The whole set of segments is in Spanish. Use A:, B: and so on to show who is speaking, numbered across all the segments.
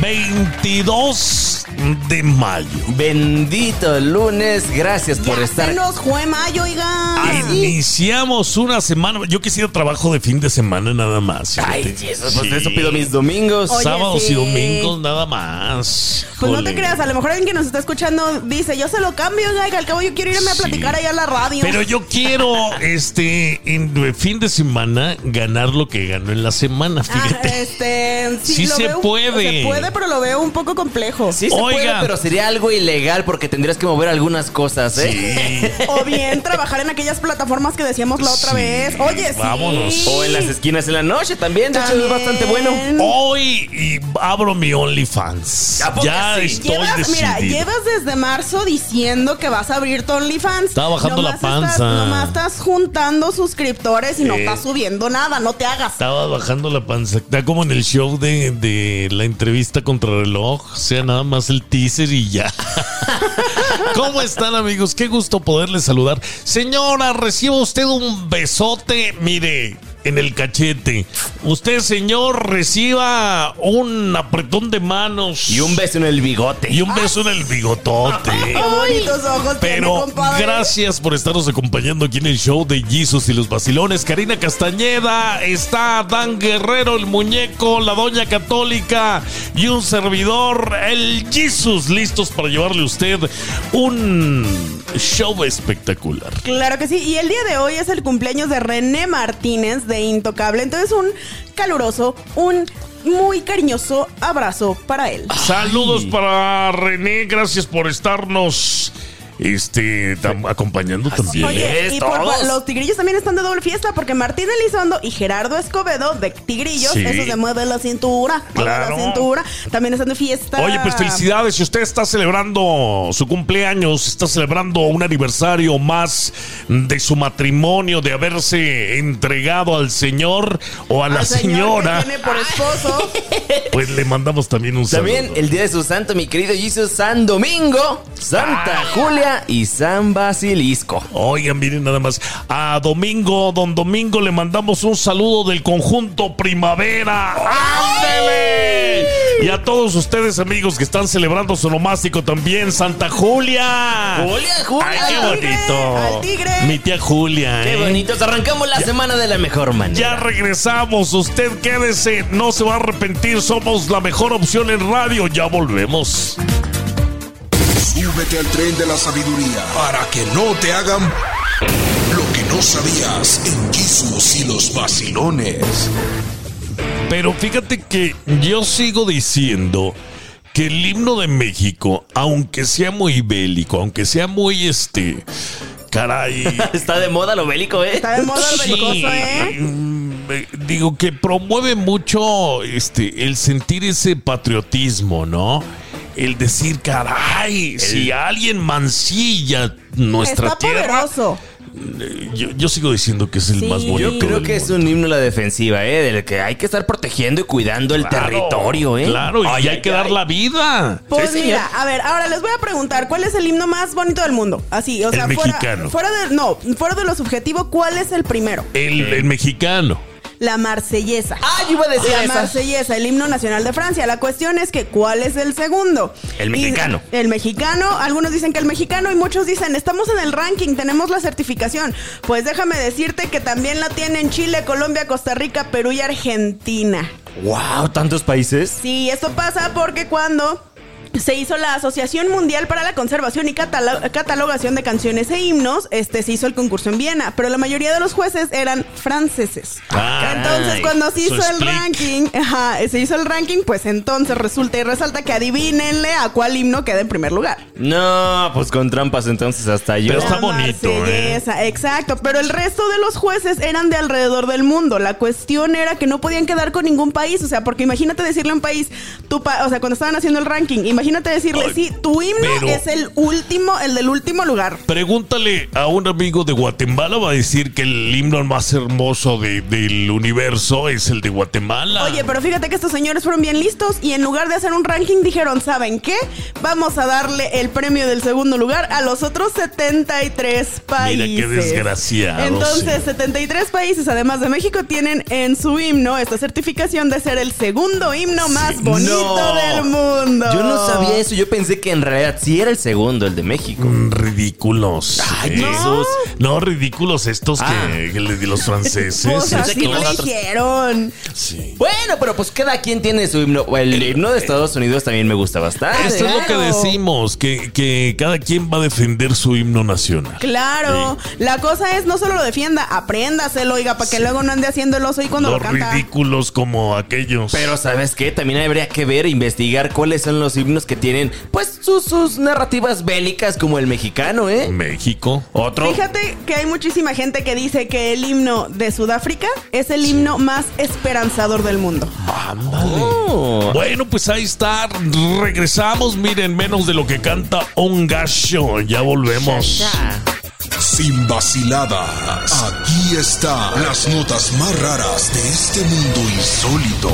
A: 22 de mayo.
B: Bendito lunes, gracias por
C: Ya
B: estar.
C: se nos fue mayo, oiga.
A: Iniciamos una semana. Yo quisiera trabajo de fin de semana nada más.
B: Ay. Jesus, pues
A: Sí.
B: eso pido mis domingos.
C: Oye,
A: Sábados
C: sí.
A: y domingos nada más.
C: Pues no te creas, a lo mejor alguien que nos está escuchando dice, yo se lo cambio, oiga, que al cabo yo quiero irme a
A: Sí.
C: platicar allá a la radio.
A: Pero yo quiero, este, en fin de semana, ganar lo que ganó en la semana,
C: Ah,
A: fíjate.
C: este, sí,
A: Sí
C: lo
A: se
C: veo-
A: puede.
C: Se puede, pero lo veo un poco complejo.
B: Sí se
A: Oiga.
B: puede, pero sería algo ilegal porque tendrías que mover algunas cosas, ¿eh?
A: Sí.
C: O bien trabajar en aquellas plataformas que decíamos la otra
A: Sí.
C: vez. Oye, sí.
A: Vámonos.
B: O en las esquinas en la noche también, de hecho es bastante bueno.
A: Hoy y abro mi OnlyFans.
B: ¿A poco
A: Ya
B: sí?
A: estoy
C: Llevas, mira,
A: decidido.
C: llevas desde marzo diciendo que vas a abrir tu OnlyFans.
A: Estaba bajando la
C: Nomás estás-
A: panza.
C: nomás estás juntando suscriptores y no
A: Eh.
C: estás subiendo nada, no te hagas.
A: Estaba bajando la panza. Está como en el show de, de la entrevista contra reloj. Sea, nada más el teaser y ya. ¿Cómo están, amigos? Qué gusto poderles saludar. Señora, reciba usted un besote. Mire. En el cachete. Usted, señor, reciba un apretón de manos.
B: Y un beso en el bigote.
A: Y un beso en el bigotote.
C: Qué bonitos ojos tiene,
A: Pero gracias por estarnos acompañando aquí en el show de Jesus y los vacilones. Karina Castañeda, está Dan Guerrero, el muñeco, la doña católica y un servidor, el Jesus, listos para llevarle a usted un show espectacular.
C: Claro que sí, y el día de hoy es el cumpleaños de René Martínez de Intocable, entonces un caluroso, un muy cariñoso abrazo para él.
A: Saludos para René, gracias por estarnos este, tam- acompañando también.
C: Oye, y por- los tigrillos también están de doble fiesta porque Martín Elizondo y Gerardo Escobedo de Tigrillos,
A: Sí.
C: eso se mueve la cintura, mueve
A: Claro.
C: la cintura, también están de fiesta.
A: Oye, pues felicidades. Si usted está celebrando su cumpleaños, está celebrando un aniversario más de su matrimonio, de haberse entregado al Señor o a la
C: Al
A: señora,
C: que tiene por esposo.
A: pues le mandamos también un saludo.
B: También el día de su santo, mi querido Jesus, San Domingo, Santa Julia y San Basilisco.
A: Oigan, miren nada más. A Domingo, don Domingo, le mandamos un saludo del conjunto Primavera. ¡Ándele! Y a todos ustedes, amigos, que están celebrando su nomástico también, Santa Julia.
B: Julia, Julia.
A: Ay, qué bonito.
C: al tigre.
A: Mi tía Julia.
B: Qué
A: ¿eh?
B: bonitos. Arrancamos la semana de la mejor manera.
A: Ya regresamos. Usted quédese. No se va a arrepentir. Somos la mejor opción en radio. Ya volvemos.
D: Súbete al tren de la sabiduría para que no te hagan lo que no sabías en Jesús y los vacilones.
A: Pero fíjate que yo sigo diciendo que el himno de México, aunque sea muy bélico, aunque sea muy este. Caray.
B: Está de moda lo bélico, ¿eh?
C: Está de moda el
A: Sí,
C: belicoso, ¿eh?
A: mm, eh, Digo que promueve mucho este el sentir ese patriotismo, ¿no? El decir, caray, si alguien mancilla nuestra
C: Está
A: tierra.
C: poderoso.
A: Yo, yo sigo diciendo que es el
C: Sí.
A: más bonito.
B: Yo creo que es un himno a la defensiva, ¿eh? Del que hay que estar protegiendo y cuidando el
A: Claro,
B: territorio, ¿eh?
A: Claro, y
B: Ay,
A: hay
B: ay,
A: que dar la vida.
C: Pues
B: Sí,
C: mira, a ver, ahora les voy a preguntar, ¿cuál es el himno más bonito del mundo? Así, o
A: El
C: sea,
A: mexicano.
C: fuera, fuera de, no, fuera de lo subjetivo, ¿cuál es el primero?
A: El, el mexicano.
C: La marsellesa.
B: Ah, yo iba a decir
C: La
B: esa.
C: marsellesa, el himno nacional de Francia. La cuestión es que, ¿cuál es el segundo?
B: El
C: Y-
B: mexicano.
C: el mexicano, algunos dicen que el mexicano y muchos dicen, estamos en el ranking, tenemos la certificación. Pues déjame decirte que también la tienen Chile, Colombia, Costa Rica, Perú y Argentina.
B: Wow, tantos países.
C: Sí, esto pasa porque cuando se hizo la Asociación Mundial para la Conservación y Catalo- Catalogación de Canciones e Himnos, este se hizo el concurso en Viena, pero la mayoría de los jueces eran franceses.
A: Ay,
C: entonces, cuando se hizo el ranking, ajá, se hizo el ranking, pues entonces resulta y resalta que adivínenle a cuál himno queda en primer lugar.
B: No, pues con trampas entonces hasta yo.
A: Pero está
C: La
A: bonito, ¿eh?
C: Exacto. Pero el resto de los jueces eran de alrededor del mundo. La cuestión era que no podían quedar con ningún país. O sea, porque imagínate decirle a un país, tu pa- o sea, cuando estaban haciendo el ranking, Imagínate decirle,
A: Ay,
C: sí, tu himno
A: pero-
C: es el último, el del último lugar.
A: Pregúntale a un amigo de Guatemala, va a decir que el himno más hermoso de- del universo es el de Guatemala.
C: Oye, pero fíjate que estos señores fueron bien listos y en lugar de hacer un ranking dijeron, ¿saben qué? Vamos a darle el premio del segundo lugar a los otros 73 países.
A: Mira qué desgraciados,
C: Entonces,
A: sí.
C: 73 países, además de México, tienen en su himno esta certificación de ser el segundo himno más bonito
B: No.
C: del mundo.
B: Yo no sabía eso. Yo pensé que en realidad sí era el segundo, el de México.
A: Mm, Ridículos.
B: Ay,
A: Eh,
B: Jesús.
A: No, ridículos estos
B: Ah.
A: que, di los franceses.
B: Pensé
C: así
B: que
C: lo dijeron.
A: Sí.
B: Bueno, pero pues cada quien tiene su himno. El himno de Estados Unidos también me gusta bastante.
A: Esto es lo que
C: claro.
A: decimos, que, que cada quien va a defender su himno nacional.
C: Claro, la cosa es no solo lo defienda, apréndaselo, oiga, para que luego no ande haciendo el oso y cuando
A: Los
C: lo canta.
A: ridículos como aquellos.
B: Pero ¿sabes qué? También habría que ver, investigar cuáles son los himnos que tienen, pues, sus, sus narrativas bélicas como el mexicano, ¿eh?
A: México.
B: Otro.
C: Fíjate que hay muchísima gente que dice que el himno de Sudáfrica es el himno más esperanzador del mundo.
B: Oh.
A: Bueno, pues ahí está. Regresamos. Miren, menos de lo que canta un gallo. Ya volvemos.
B: Ya.
D: Sin vaciladas. Aquí están las notas más raras de este mundo insólito.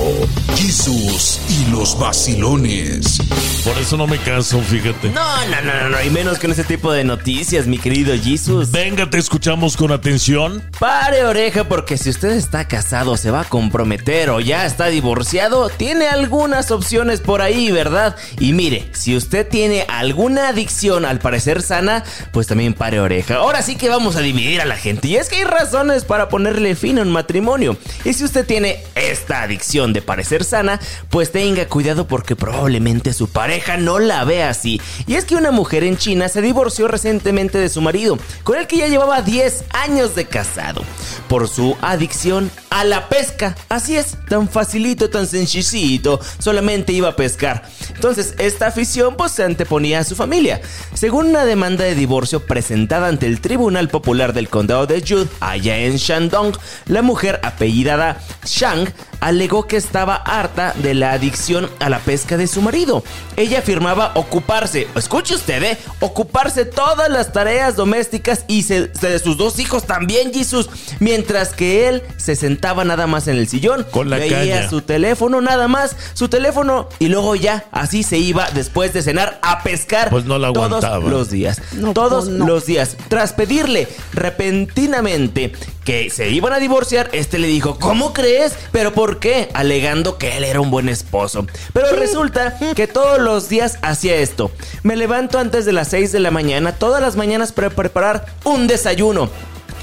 D: Jesús y los vacilones.
A: Por eso no me caso, fíjate.
B: No, no, no, no, no, y menos con ese tipo de noticias, mi querido Jesus.
A: Venga, te escuchamos con atención.
B: Pare oreja porque si usted está casado, se va a comprometer o ya está divorciado, tiene algunas opciones por ahí, ¿verdad? Y mire, si usted tiene alguna adicción al parecer sana, pues también pare oreja. Ahora sí que vamos a dividir a la gente. Y es que hay razones para ponerle fin a un matrimonio. Y si usted tiene esta adicción de parecer sana, pues tenga cuidado porque probablemente su pareja no la vea así. Y es que una mujer en China se divorció recientemente de su marido, con el que ya llevaba 10 años de casado, por su adicción a la pesca. Así es, tan facilito, tan sencillito, solamente iba a pescar. Entonces, esta afición pues se anteponía a su familia. Según una demanda de divorcio presentada ante el Tribunal Popular del Condado de Jude, allá en Shandong, la mujer apellidada Shang alegó que estaba harta de la adicción a la pesca de su marido. Ella afirmaba ocuparse, escuche usted, ¿eh? ocuparse todas las tareas domésticas y se- se- de sus dos hijos también, Jesús, mientras que él se sentaba nada más en el sillón,
A: Con la
B: veía
A: caña.
B: su teléfono nada más, su teléfono y luego ya así se iba después de cenar a pescar
A: Pues no la aguantaba.
B: todos los días.
C: No,
B: todos
C: pues no.
B: los días. Tras pedirle repentinamente que se iban a divorciar, este le dijo, ¿cómo crees? ¿Pero por qué? Alegando que él era un buen esposo. Pero resulta que todos los días hacía esto. Me levanto antes de las 6 de la mañana, todas las mañanas para preparar un desayuno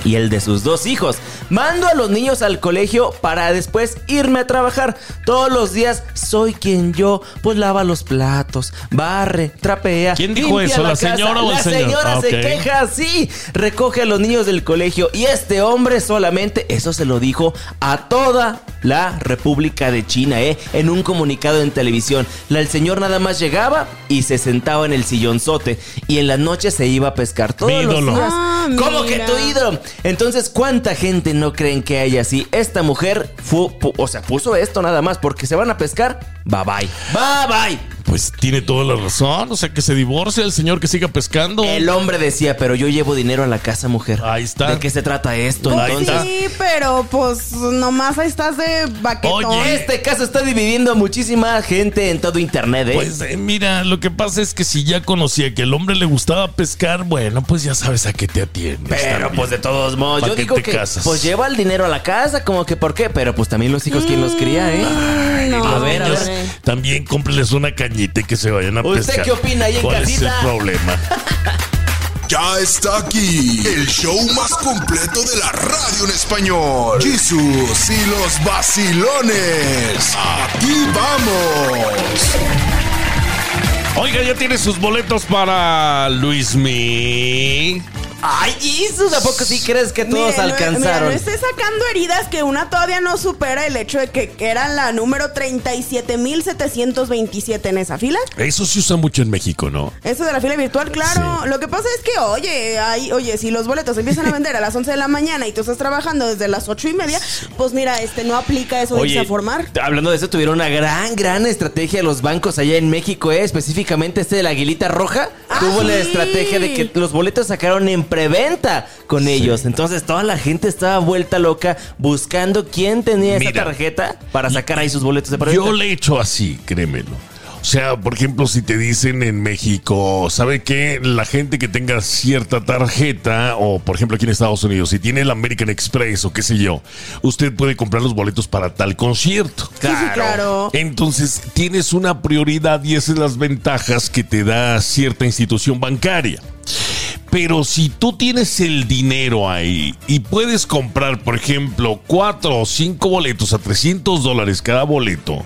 B: y el de sus dos hijos. Mando a los niños al colegio para después irme a trabajar. Todos los días soy quien yo, pues lava los platos, barre, trapea.
A: ¿Quién dijo eso, la señora o el
B: La
A: señor?
B: señora
A: Ah,
B: se
A: ok.
B: queja, sí. Recoge a los niños del colegio y este hombre solamente, eso se lo dijo a toda la República de China, ¿eh? En un comunicado en televisión. La, el señor nada más llegaba y se sentaba en el sillonzote y en las noches se iba a pescar todos
A: Mi
B: los días.
C: Ah,
B: ¿Cómo que tu ídolo? Entonces, ¿cuánta gente no creen que hay así? Esta mujer, fu- pu- o sea, puso esto nada más porque se van a pescar. Bye bye. Bye bye.
A: Pues tiene toda la razón. O sea, que se divorcie el señor que siga pescando.
B: El hombre decía, pero yo llevo dinero a la casa, mujer.
A: Ahí está.
B: ¿De qué se trata esto?
A: Ahí
C: Pues
B: Entonces,
C: sí, pero pues nomás ahí estás de baquetón.
A: Oye,
B: este caso está dividiendo a muchísima gente en todo internet, ¿eh?
A: Pues eh, mira, lo que pasa es que si ya conocía que el hombre le gustaba pescar, bueno, pues ya sabes a qué te atiendes.
B: Pero
A: también.
B: pues de todos modos,
A: ¿Pa'
B: yo digo
A: te
B: que
A: casas?
B: pues lleva el dinero a la casa, como que ¿por qué? Pero pues también los hijos, ¿quién los cría, eh?
A: Ay,
C: No,
B: a ver, a
C: ver.
A: También cómprenles una cañita y que se vayan a
B: ¿Usted
A: pescar.
B: qué opina ahí en
A: ¿Cuál es el
B: casita?
A: problema?
D: Ya está aquí el show más completo de la radio en español. Jesús y los vacilones. Aquí vamos.
A: Oiga, ya tiene sus boletos para Luis Mi.
B: Ay, Jesus, ¿a poco sí crees que todos
C: Mire, no- mira,
B: alcanzaron?
C: no esté sacando heridas que una todavía no supera el hecho de que, que era la número 37.727 en esa fila.
A: Eso se usa mucho en México, ¿no?
C: Eso de la fila virtual, claro.
A: Sí.
C: Lo que pasa es que, oye, hay, oye, si los boletos empiezan a vender a las 11 de la mañana y tú estás trabajando desde las 8 y media, pues mira, este no aplica eso de irse a formar.
B: hablando de eso, tuvieron una gran, gran estrategia los bancos allá en México, ¿eh? específicamente este de la Aguilita Roja.
C: Ah,
B: tuvo la estrategia de que los boletos sacaron en preventa con ellos. Entonces toda la gente estaba vuelta loca buscando quién tenía esa tarjeta para sacar ahí sus boletos de preventa.
A: Yo le he hecho así, créemelo. O sea, por ejemplo, si te dicen en México, ¿sabe qué? La gente que tenga cierta tarjeta, o por ejemplo aquí en Estados Unidos, si tiene el American Express o qué sé yo, usted puede comprar los boletos para tal concierto.
C: Sí, sí, claro.
A: Entonces tienes una prioridad y esas son las ventajas que te da cierta institución bancaria. Pero si tú tienes el dinero ahí y puedes comprar, por ejemplo, cuatro o cinco boletos a 300 dólares cada boleto,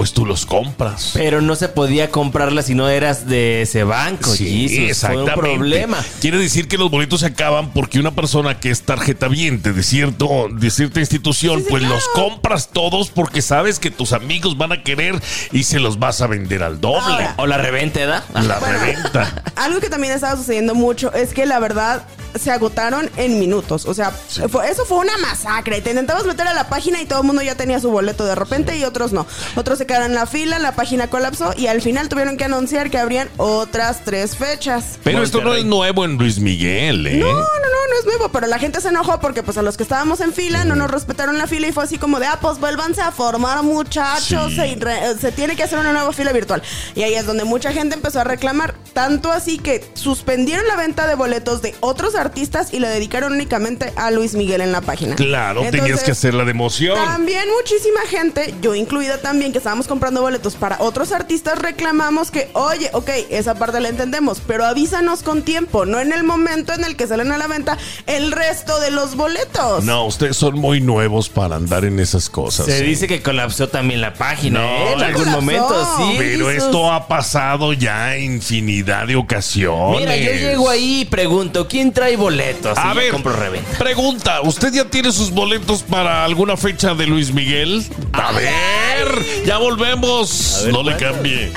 A: pues tú los compras.
B: Pero no se podía comprarla si no eras de ese banco.
A: Sí,
B: Jesus,
A: exactamente.
B: Fue un problema.
A: Quiere decir que los boletos se acaban porque una persona que es tarjeta viente de cierto de cierta institución,
C: Sí,
A: pues
C: claro.
A: los compras todos porque sabes que tus amigos van a querer y se los vas a vender al doble.
C: Ahora.
B: O la reventa, ¿da?
A: La
C: Bueno.
A: reventa.
C: Algo que también estaba sucediendo mucho es que la verdad se agotaron en minutos. O sea, fue- eso fue una masacre. Te intentabas meter a la página y todo el mundo ya tenía su boleto de repente y otros no. Otros se en la fila, la página colapsó y al final tuvieron que anunciar que habrían otras tres fechas.
A: Pero esto no es nuevo en Luis Miguel, ¿eh?
C: No, no, no, no es nuevo, pero la gente se enojó porque pues a los que estábamos en fila no nos respetaron la fila y fue así como de, ah, pues vuélvanse a formar muchachos,
A: Sí.
C: se, re- se tiene que hacer una nueva fila virtual. Y ahí es donde mucha gente empezó a reclamar, tanto así que suspendieron la venta de boletos de otros artistas y le dedicaron únicamente a Luis Miguel en la página.
A: Claro, tenías que hacer la de emoción.
C: También muchísima gente, yo incluida también, que estábamos comprando boletos para otros artistas, reclamamos que, oye, ok, esa parte la entendemos, pero avísanos con tiempo, no en el momento en el que salen a la venta el resto de los boletos.
A: No, ustedes son muy nuevos para andar en esas cosas.
B: Se dice que colapsó también la página,
A: No,
B: ¿eh? En algún
C: colapsó.
B: momento, sí.
A: Pero esto ha pasado ya infinidad de ocasiones.
B: Mira, yo llego ahí y pregunto, ¿quién trae boletos?
A: A
B: Y
A: ver,
B: compro reventa.
A: pregunta, ¿usted ya tiene sus boletos para alguna fecha de Luis Miguel? A ver, ya volvemos.
B: ver,
A: no le cambie.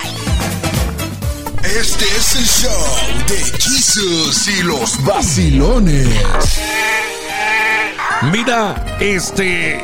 D: Este es el show de Jesus y los vacilones.
A: Mira, este.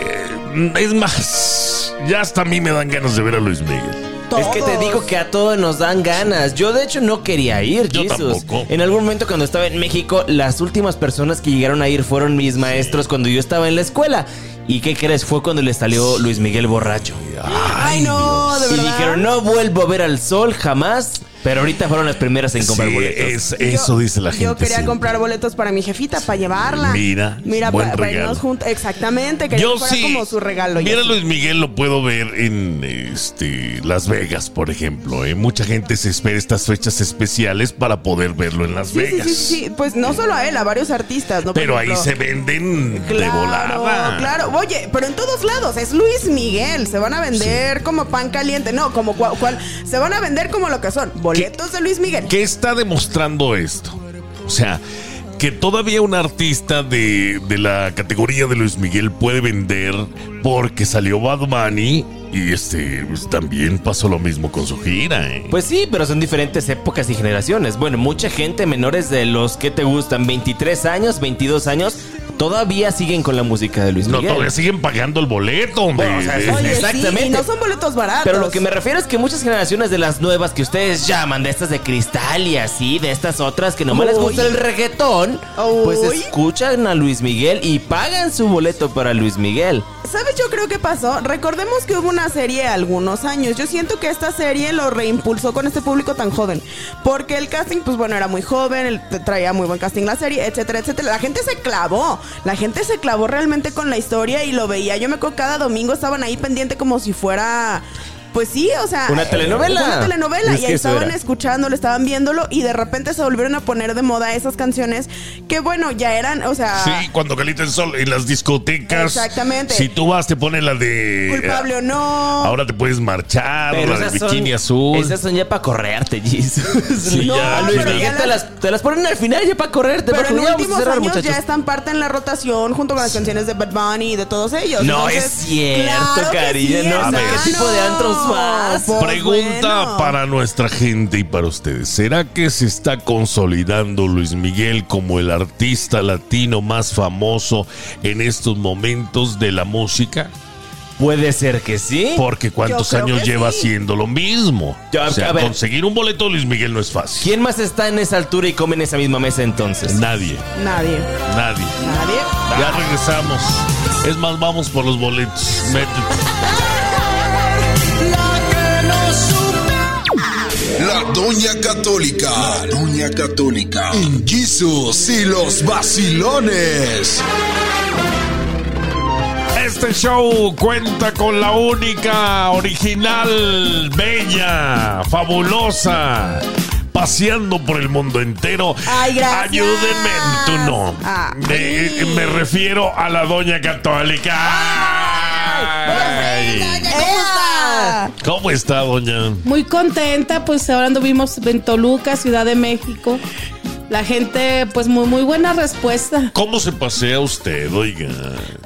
A: Es más, ya hasta a mí me dan ganas de ver a Luis Miguel.
B: Es que te digo que a todos nos dan ganas. Yo de hecho no quería ir,
A: Yo
B: Jesus.
A: tampoco.
B: En algún momento cuando estaba en México, las últimas personas que llegaron a ir fueron mis maestros cuando yo estaba en la escuela. ¿Y qué crees? Fue cuando le salió Luis Miguel borracho.
C: Ay, no, de
B: Y
C: verdad.
B: dijeron, no vuelvo a ver al sol jamás. Pero ahorita fueron las primeras en comprar
A: Sí,
B: boletos.
A: es-
C: Yo-
A: eso dice la gente.
C: Yo quería
A: siempre.
C: comprar boletos para mi jefita, para llevarla.
A: Mira,
C: Mira,
A: buen
C: para, para
A: regalo.
C: irnos juntos. Exactamente, quería
A: Yo
C: que fuera
A: sí.
C: como su regalo.
A: Mira. Luis Miguel lo puedo ver en este Las Vegas, por ejemplo. ¿eh? Mucha gente se espera estas fechas especiales para poder verlo en Las
C: Sí,
A: Vegas.
C: sí, sí, sí. Pues no solo a él, a varios artistas, ¿no?
A: Pero ahí se venden de
C: Claro,
A: volada.
C: claro. Oye, pero en todos lados es Luis Miguel. Se van a vender como pan caliente. No, como cual, cual- Se van a vender como lo que son. Boletos de Luis Miguel.
A: ¿Qué está demostrando esto? O sea, que todavía un artista de, de la categoría de Luis Miguel puede vender porque salió Bad Bunny y este pues, también pasó lo mismo con su gira. ¿eh?
B: Pues sí, pero son diferentes épocas y generaciones. Bueno, mucha gente menores de los que te gustan, 23 años, 22 años, todavía siguen con la música de Luis
A: no,
B: Miguel.
A: todavía siguen pagando el boleto. hombre.
B: Bueno, o sea,
A: De-
B: es-
C: Oye,
B: Exactamente.
C: sí, y no son boletos baratos.
B: Pero lo que me refiero es que muchas generaciones de las nuevas que ustedes llaman, de estas de cristal y así, de estas otras que nomás les gusta
C: Uy.
B: el reggaetón, pues
C: Uy.
B: escuchan a Luis Miguel y pagan su boleto para Luis Miguel.
C: ¿Sabes yo creo que pasó? Recordemos que hubo una serie algunos años. Yo siento que esta serie lo reimpulsó con este público tan joven. Porque el casting, pues bueno, era muy joven, él traía muy buen casting la serie, etcétera, etcétera. La gente se clavó. La gente se clavó realmente con la historia y lo veía. Yo me acuerdo cada domingo estaban ahí pendiente como si fuera Pues sí, o sea.
B: Una telenovela.
C: Una telenovela.
B: Es
C: y ahí estaban
B: era.
C: escuchándolo, estaban viéndolo y de repente se volvieron a poner de moda esas canciones que, bueno, ya eran, o sea.
A: Sí, cuando calienta el sol en las discotecas.
C: Exactamente.
A: Si tú vas, te pone la de.
C: Culpable o no.
A: Ahora te puedes marchar,
B: Pero
A: la de
B: esas son-
A: bikini azul.
B: Esas son ya para correrte, Jesus.
A: Sí,
B: no,
A: ya,
B: Luis
C: pero
B: Miguel
C: ya
B: te
C: las-
B: te las ponen al final ya para correrte.
C: Pero
B: porque
C: en últimos
B: cerrar,
C: años
B: muchachos.
C: ya están parte en la rotación junto con las canciones de Bad Bunny y de todos ellos.
B: No
C: Entonces,
B: es cierto,
C: claro
B: cariño,
C: sí,
B: no qué tipo de antros vas.
C: Pues
A: Pregunta
C: bueno.
A: para nuestra gente y para ustedes. ¿Será que se está consolidando Luis Miguel como el artista latino más famoso en estos momentos de la música?
B: Puede ser que sí.
A: Porque cuántos años lleva
C: sí.
A: haciendo lo mismo.
B: Ya,
A: o sea,
B: a ver.
A: conseguir un boleto de Luis Miguel no es fácil.
B: ¿Quién más está en esa altura y come en esa misma mesa entonces?
A: Nadie,
C: Nadie.
A: nadie.
C: Nadie.
A: Ya regresamos. Es más, vamos por los boletos. Métete.
D: Doña Católica. La Doña Católica. En Jesus y los vacilones.
A: Este show cuenta con la única, original, bella, fabulosa, paseando por el mundo entero.
C: Ay, gracias.
A: Ayúdenme, tú no.
C: Ay.
A: Me, me refiero a la doña católica. ¿Cómo está, doña?
E: Muy contenta, pues ahora anduvimos en Toluca, Ciudad de México. La gente, pues muy, muy buena respuesta.
A: ¿Cómo se pasea usted, oiga?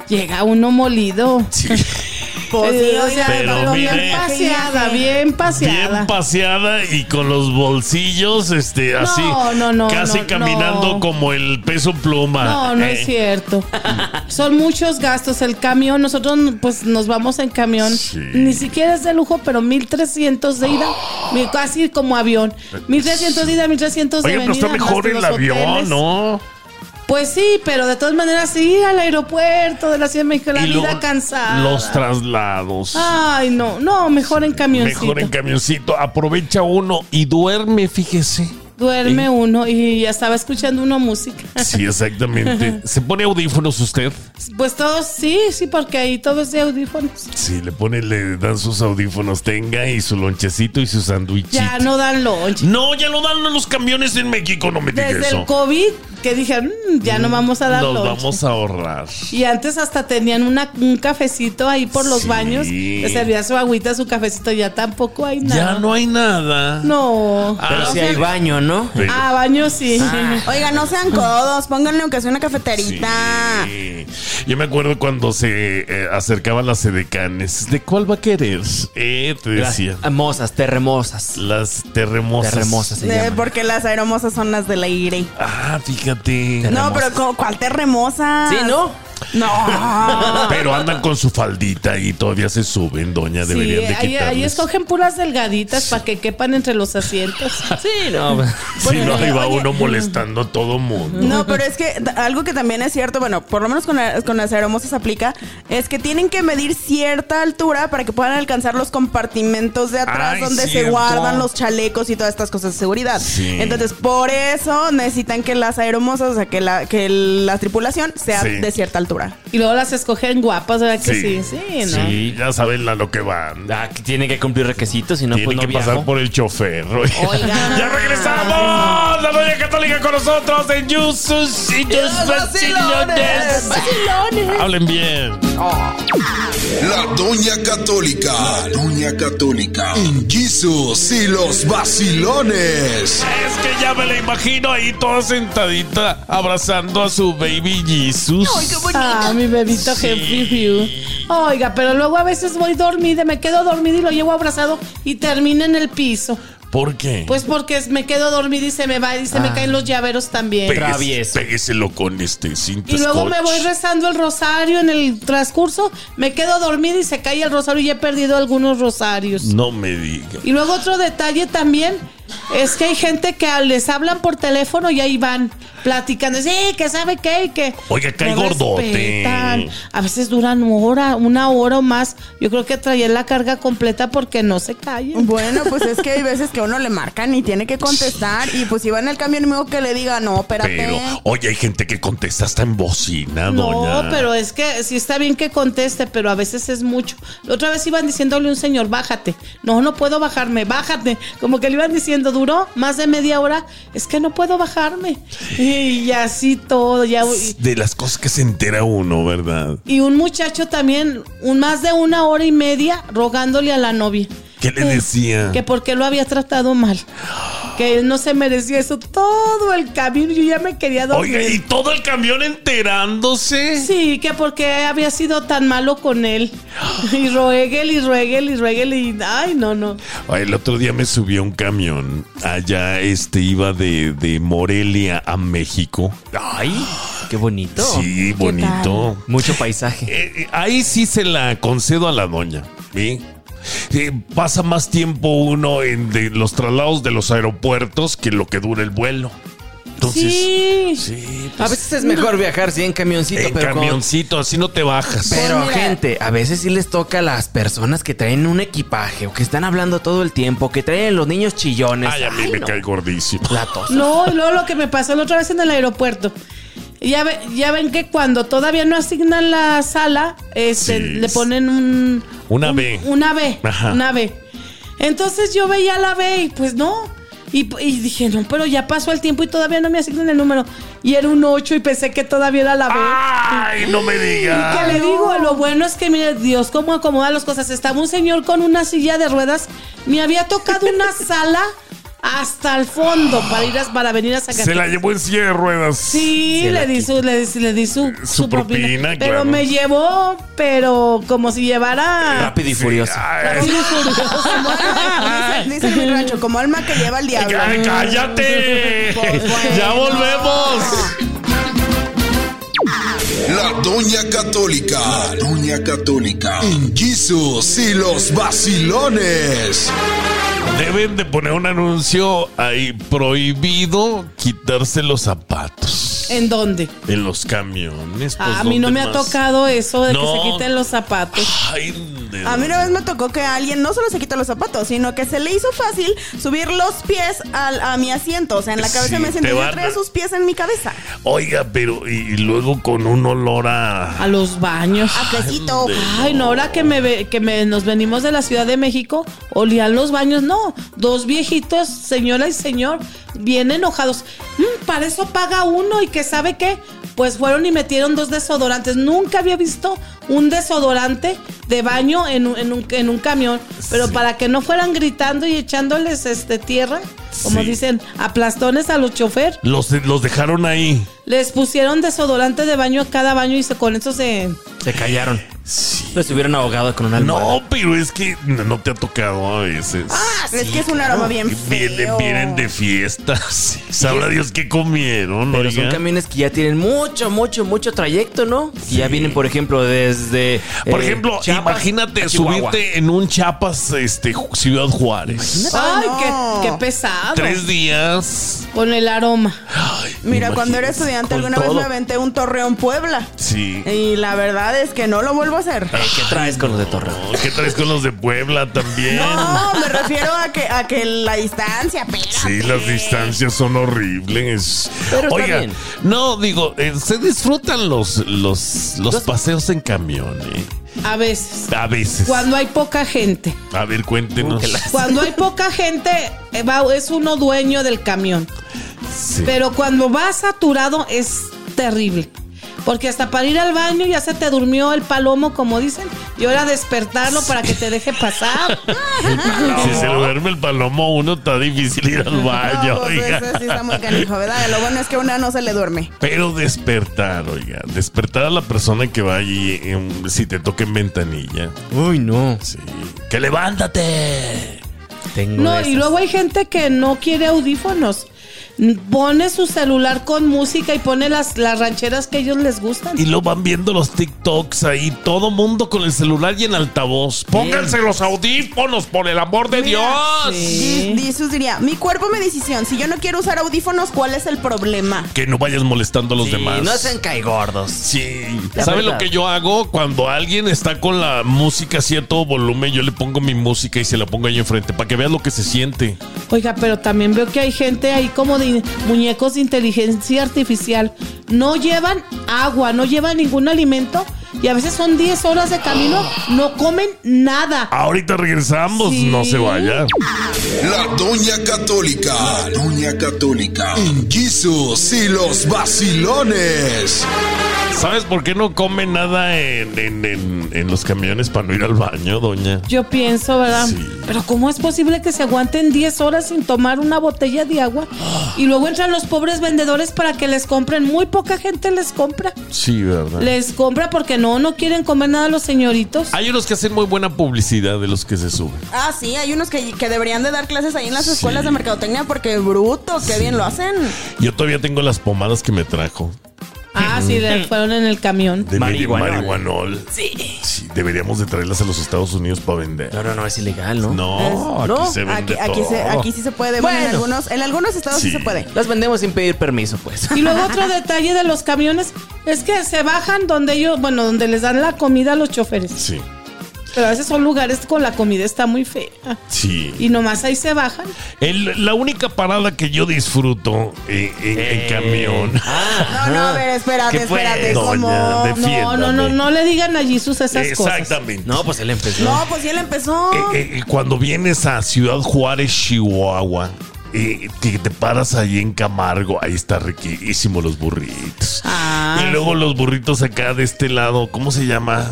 E: Llega uno molido.
A: Sí.
C: Pues sí,
E: Eh,
C: oiga,
A: pero
E: pero bien paseada, bien paseada.
A: Bien paseada y con los bolsillos, este, así.
E: no, no,
A: Casi
E: no,
A: caminando
E: no.
A: como el peso pluma.
E: No, no
A: Eh,
E: es cierto. Son muchos gastos. El camión, nosotros pues nos vamos en camión.
A: Sí.
E: Ni siquiera es de lujo, pero 1300 de ida. mi- Casi como avión. 1300 de ida, 1300 de
A: pero
E: venida.
A: está
E: más
A: mejor el avión,
E: hoteles.
A: ¿no?
E: Pues sí, pero de todas maneras ir al aeropuerto de la Ciudad de México, la
A: Y
E: vida cansada.
A: Los traslados.
E: Ay, no, no, mejor en camioncito.
A: Mejor en camioncito. Aprovecha uno y duerme, fíjese.
E: Duerme uno y ya estaba escuchando uno música.
A: Sí, exactamente. ¿Se pone audífonos usted?
E: Pues todos sí, sí, porque ahí todo es de audífonos.
A: Sí, le pone, le dan sus audífonos, tenga y su lonchecito y su sándwichito.
E: Ya no dan lunch.
A: No, ya lo dan los camiones en México, no me diga
E: Desde
A: eso.
E: el COVID que dijeron, "Mm, ya no vamos a dar
A: Nos
E: lunch".
A: vamos a ahorrar.
E: Y antes hasta tenían una, un cafecito ahí por los
A: Sí.
E: baños. Le servía su agüita, su cafecito. Ya tampoco hay nada.
A: Ya no hay nada.
E: No.
A: Ah,
B: Pero
E: O
B: si
E: sea,
B: hay baño, ¿no?
E: Ah, baño sí.
C: Oiga, no sean codos, pónganle aunque sea una cafeterita.
A: Sí. Yo me acuerdo cuando se eh, acercaban las edecanes. ¿De cuál va a querer? Eh, te
B: Las
A: decía.
B: hermosas, terremosas.
A: Las terremosas.
B: Terremosas se
C: De-
B: llaman.
C: porque las aeromosas son las del aire.
A: Ah, fíjate.
C: No, pero ¿cu- ¿cuál terremosa?
B: Sí, ¿no?
C: No.
A: Pero andan con su faldita y todavía se suben, doña.
E: Sí,
A: Deberían de
E: ahí,
A: quitarles.
E: ahí escogen puras delgaditas para que quepan entre los asientos.
B: Sí, no.
A: Si no, ahí va
C: Oye,
A: uno molestando a todo mundo.
C: No, pero es que algo que también es cierto, bueno, por lo menos con, la- con las aeromosas aplica, es que tienen que medir cierta altura para que puedan alcanzar los compartimentos de atrás
A: Ay,
C: donde se guardan los chalecos y todas estas cosas de seguridad.
A: Sí.
C: Entonces, por eso necesitan que las aeromosas, o sea, que la, que la tripulación sea
A: Sí.
C: de cierta altura.
E: Y luego las escogen guapas, ¿verdad que sí? Sí, ¿no?
A: Sí, ya saben a lo que van.
B: Ah, que tienen que cumplir requisitos, si no,
A: Tienen
B: pues no
A: que pasar por el chofer.
C: Oiga.
A: ¡Ya regresamos! La Doña Católica con nosotros en Yusus y Yus Vacilones. Hablen bien.
D: La Doña Católica. La Doña Católica. En Jesus y los vacilones.
A: Es que ya me la imagino ahí toda sentadita abrazando a su baby Jesus.
E: Ah, mi bebito Hugh. Oiga, pero luego a veces voy dormida, me quedo dormida y lo llevo abrazado y termina en el piso.
A: ¿Por qué?
E: Pues porque me quedo dormida y se me va y se me caen los llaveros también.
B: Travieso.
A: Pégueselo con este cinta
E: Y luego me
A: scotch.
E: voy rezando el rosario en el transcurso, me quedo dormida y se cae el rosario y he perdido algunos rosarios.
A: No me diga.
E: Y luego otro detalle también, Es que hay gente que les hablan por teléfono y ahí van platicando. Sí, que sabe qué y que.
A: Oiga, cae
E: no
A: gordote.
E: respetan. A veces duran hora, una hora o más. Yo creo que traían la carga completa porque no se callan.
C: Bueno, pues es que hay veces que uno le marcan y tiene que contestar. Y pues si va en el camión mismo que le diga, no, espérate.
A: Pero, oye, hay gente que contesta hasta en bocina,
E: No,
A: doña.
E: pero es que sí está bien que conteste, pero a veces es mucho. La otra vez iban diciéndole a un señor, bájate. No, no puedo bajarme, bájate. Como que le iban diciendo, duró más de media hora, es que no puedo bajarme. Y así todo, ya.
A: De las cosas que se entera uno, ¿verdad?
E: Y un muchacho también, un más de una hora y media, rogándole a la novia.
A: ¿Qué le decía?
E: Que porque lo había tratado mal. Que él no se merecía eso. Todo el camino, yo ya me quería dormir.
A: Oiga, y todo el camión enterándose.
E: Sí, que porque había sido tan malo con él. Y rueguel y rueguel y rueguel y... Ay, no, no.
A: Ay, el otro día me subió un camión. Allá este iba de, de Morelia a México.
B: Ay, qué bonito.
A: Sí, bonito.
B: Mucho paisaje.
A: Eh, eh, ahí sí se la concedo a la doña. ¿sí? Eh, pasa más tiempo uno en de los traslados de los aeropuertos que lo que dura el vuelo. Entonces,
E: sí.
A: sí,
B: A
A: pues,
B: veces es mejor viajar, sí, en camioncito,
A: en
B: pero como-
A: camioncito, así no te bajas.
B: Pero
C: Pues mira.
B: gente, a veces sí les toca a las personas que traen un equipaje o que están hablando todo el tiempo, que traen los niños chillones.
A: Ay, a mí
B: Ay,
A: me
B: no.
A: cae gordísimo.
B: La tos.
E: No, luego lo que me pasó la otra vez en el aeropuerto. Ya, ve- ya ven que cuando todavía no asignan la sala, este,
A: Sí.
E: le ponen un...
A: Una
E: un-
A: B.
E: Una B.
A: Ajá.
E: Una B. Entonces yo veía la B y pues no. Y, y dije, no, pero ya pasó el tiempo y todavía no me asignan el número. Y era un 8 y pensé que todavía era la B.
A: Ay, no me
E: ¿Y qué
A: digas.
E: le digo? Lo bueno es que, mire, Dios, cómo acomoda las cosas. Estaba un señor con una silla de ruedas. Me había tocado una sala hasta el fondo para ir a- para venir a sacar.
A: Se la llevó en silla de ruedas.
E: Sí,
B: Se
E: le di su, le, di- le di su,
A: Su propina,
E: Pero
A: claro.
E: me llevó, pero como si llevara.
B: Rápido y furioso.
E: Rápido y furioso.
C: Dice, dice mi rancho, como alma que lleva el diablo.
A: ay, cállate.
C: Pues bueno.
A: Ya volvemos.
D: La Doña Católica. La Doña Católica. En Jesus y los vacilones.
A: De poner un anuncio ahí prohibido quitarse los zapatos
E: ¿En dónde?
A: en los camiones.
E: Ah,
A: pues,
E: a mí no
A: ¿dónde
E: me ha tocado eso de que se quiten los zapatos.
A: Ay, de-
C: A mí una vez me tocó que alguien no solo se quita los zapatos, sino que se le hizo fácil subir los pies al- a mi asiento. O sea, en la cabeza
A: Sí, van
C: trae
A: a-
C: sus pies en mi cabeza.
A: Oiga, pero y, y luego con un olor a.
E: A los baños.
C: A quesito.
E: Ay, no, ahora que me ve- que me, nos venimos de la Ciudad de México, olían los baños, no, dos viejitos, señora y señor, bien enojados. Mm, para eso paga uno y que sabe qué, pues fueron y metieron dos desodorantes. Nunca había visto un desodorante de baño en un, en un, en un camión, pero
A: Sí.
E: para que no fueran gritando y echándoles este tierra, como
A: Sí.
E: dicen, aplastones a los chofer.
A: Los, los dejaron ahí.
E: Les pusieron desodorante de baño a cada baño y se, con eso se...
B: Se callaron.
A: Sí.
B: Lo estuvieron ahogado con una almohada.
A: No, pero es que no no te ha tocado a veces.
C: es que es un aroma bien
A: Vienen,
C: feo.
A: vienen de fiestas. Sabrá Dios qué comieron.
B: Pero son camiones que ya tienen mucho, mucho, mucho trayecto, ¿no? Y ya vienen, por ejemplo, desde.
A: Por
B: eh,
A: ejemplo,
B: Chiapas
A: imagínate subirte en un Chiapas, este, Ciudad Juárez.
E: Ay,
C: no.
E: qué, qué pesado.
A: Tres días.
E: Con el aroma.
A: Ay,
C: Mira, cuando era estudiante alguna vez me aventé un Torreón Puebla.
A: Sí.
C: Y la verdad es que no lo vuelvo a hacer.
B: ¿Qué traes con los de Torreón?
A: No, ¿Qué traes con los de Puebla también?
C: No, me refiero a que, a que la distancia, espérate.
A: Sí, las distancias son horribles.
B: Pero está
A: Oiga,
B: bien.
A: no, digo, eh, se disfrutan los, los, los
B: Los-
A: paseos en camión, eh.
E: A veces.
A: A veces.
E: Cuando hay poca gente.
A: A ver, cuéntenos.
E: Cuando hay poca gente, eh, va- es uno dueño del camión.
A: Sí.
E: Pero cuando va saturado es terrible. Porque hasta para ir al baño ya se te durmió el palomo, como dicen, y ahora despertarlo para que te deje pasar.
A: Si se le duerme el palomo uno, está difícil ir al baño,
C: No, pues
A: oiga.
C: ese sí está muy canijo, ¿verdad? Lo bueno es que a una no se le duerme.
A: Pero despertar, oiga. Despertar a la persona que va allí, en- si te toca en ventanilla.
B: Uy, no.
A: Sí. ¡Que levántate!
B: Tengo
E: No,
B: esas.
E: y luego hay gente que no quiere audífonos. Pone su celular con música y pone las, las rancheras que a ellos les gustan.
A: Y lo van viendo los TikToks ahí, todo mundo con el celular y en altavoz. Pónganse los audífonos, por el amor de Dios.
E: Sí.
C: Jesús diría, mi cuerpo me decisión. Si yo no quiero usar audífonos, ¿cuál es el problema?
A: Que no vayas molestando a los
B: Sí,
A: demás.
B: no sean caigordos.
A: Sí.
B: La
A: ¿Sabe lo que yo hago? Cuando alguien está con la música así a todo volumen, yo le pongo mi música y se la pongo ahí enfrente para que veas lo que se siente.
E: Oiga, pero también veo que hay gente ahí como de muñecos de inteligencia artificial. No llevan agua, no llevan ningún alimento y a veces son 10 horas de camino, no comen nada.
A: Ahorita regresamos,
E: Sí.
A: no se vaya.
D: La Doña Católica. La Doña Católica. En Jesus y los vacilones.
A: ¿Sabes por qué no come nada en, en- en- en los camiones para no ir al baño, doña?
E: Yo pienso, ¿verdad?
A: Sí.
E: Pero ¿cómo es posible que se aguanten 10 horas sin tomar una botella de agua? Y luego entran los pobres vendedores para que les compren. Muy poca gente les compra.
A: Sí, ¿verdad?
E: Les compra porque no, no quieren comer nada los señoritos.
A: Hay unos que hacen muy buena publicidad de los que se suben.
C: Ah, sí, hay unos que, que deberían de dar clases ahí en las
A: Sí.
C: escuelas de mercadotecnia porque bruto, qué bien lo hacen.
A: Yo todavía tengo las pomadas que me trajo.
E: Ah, sí, fueron en el camión.
A: De
B: Marihuanol.
A: marihuanol. Sí. Sí, deberíamos de traerlas a los Estados Unidos para vender.
B: No, no, no, es ilegal, ¿no?
A: No, aquí
C: no,
A: se vende
C: aquí, aquí, se- aquí sí se puede. Bueno, en
B: Bueno.
C: algunos, en algunos estados sí.
A: Sí.
C: se puede.
B: Las vendemos sin pedir permiso, pues.
E: Y luego otro detalle de los camiones es que se bajan donde ellos, bueno, donde les dan la comida a los choferes.
A: Sí,
E: Pero a veces son lugares con la comida está muy fea.
A: sí.
E: Y nomás ahí se bajan.
A: El- la única parada que yo disfruto eh, en, en camión.
B: Ah,
C: No, no, a ver, espérate,
B: ¿Qué fue,
C: espérate.
E: No, no, no, no le digan a Jesús esas cosas.
A: Exactamente.
B: No, pues él empezó.
C: No, pues sí, él empezó.
A: Eh, eh, cuando vienes a Ciudad Juárez, Chihuahua, eh, que te paras ahí en Camargo, ahí está riquísimo los burritos.
E: Ah,
A: y luego los burritos acá de este lado, ¿cómo se llama?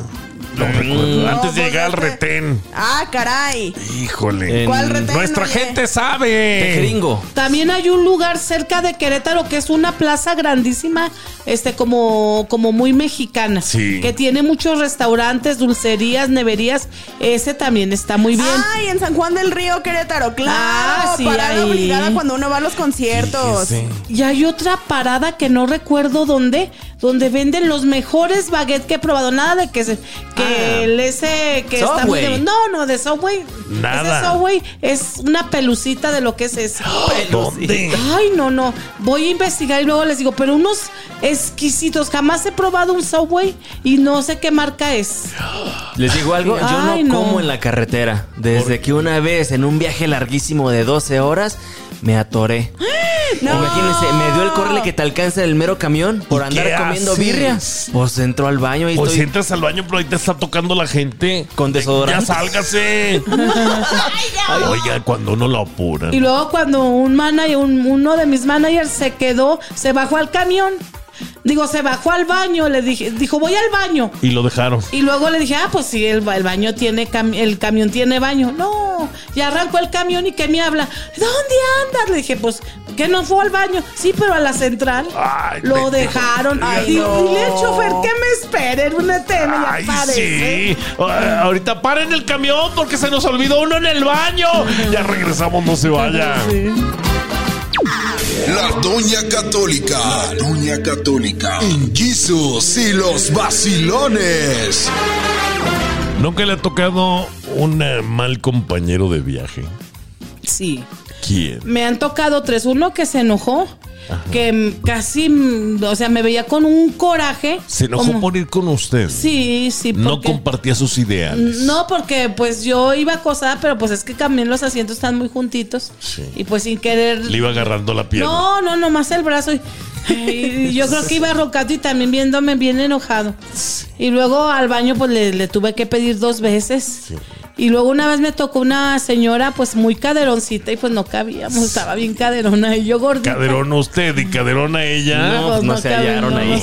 A: No recuerdo.
C: No,
A: Antes de llegar al retén.
C: Ah, caray.
A: Híjole.
B: En-
C: ¿Cuál retén?
A: Nuestra
C: Oye?
A: gente sabe.
B: Gringo.
E: También hay un lugar cerca de Querétaro que es una plaza grandísima, este como como muy mexicana,
A: Sí.
E: que tiene muchos restaurantes, dulcerías, neverías. Ese también está muy bien.
C: Ay, en San Juan del Río, Querétaro, claro.
E: Ah, sí,
C: parada
E: ahí.
C: obligada cuando uno va a los conciertos.
A: Fíjese.
E: Y hay otra parada que no recuerdo dónde, donde venden los mejores baguettes que he probado. Nada de que se, que
B: Ah.
E: el ese que está muy
B: Subway.
E: de- No, no, de Subway.
A: Nada.
E: Ese Subway es una pelucita de lo que es eso.
A: ¿Dónde?
E: Ay, no, no. Voy a investigar y luego les digo, pero unos exquisitos. Jamás he probado un Subway y no sé qué marca es.
B: Les digo algo, yo
E: Ay,
B: no
E: no.
B: como en la carretera. Desde que una vez en un viaje larguísimo de 12 horas me atoré.
C: No.
B: Imagínense, me dio el correle que te alcanza el mero camión por
A: ¿Y
B: andar comiendo
A: haces?
B: birria. Pues entró al baño y
A: Pues
B: estoy
A: entras al baño, pero ahí te está tocando la gente.
B: con
A: Ya
B: desodorante.
A: sálgase. Oiga, cuando uno lo apura.
E: Y luego cuando un manager, un- uno de mis managers se quedó, se bajó al camión. Digo, se bajó al baño, le dije, dijo, voy al baño.
A: Y lo dejaron.
E: Y luego le dije, ah, pues sí, el, el baño tiene, cam- el camión tiene baño. No, ya arrancó el camión y que me habla, ¿dónde andas? Le dije, pues, que no fue al baño. Sí, pero a la central.
A: Ay,
E: Lo dejaron.
C: Ay,
E: Di-
C: no.
E: Dile al chofer que me espere en una tele, ya
A: Ay,
E: parece.
A: sí. Ah, ahorita paren el camión porque se nos olvidó uno en el baño. Ya regresamos, no se vaya.
D: La Doña Católica. La Doña Católica. En Jesus y los vacilones.
A: ¿Nunca le ha tocado un eh, mal compañero de viaje?
E: Sí.
A: ¿Quién?
E: Me han tocado tres. Uno que se enojó, que casi, o sea, me veía con un coraje.
A: ¿Se enojó
E: como-
A: por ir con usted?
E: Sí, sí,
A: No
E: porque-
A: compartía sus ideales.
E: No, porque pues yo iba acosada, pero pues es que también los asientos están muy juntitos.
A: Sí.
E: Y pues sin querer.
A: Le iba agarrando la pierna.
E: No, no, nomás el brazo. Y, y yo creo que iba roncando y también viéndome bien enojado. Y luego al baño pues le, le tuve que pedir dos veces. Y luego una vez me tocó una señora pues muy caderoncita y pues no cabíamos, estaba bien caderona y yo gordita.
A: Caderón usted y caderón a ella.
B: No, pues no se hallaron
E: no,
B: ahí.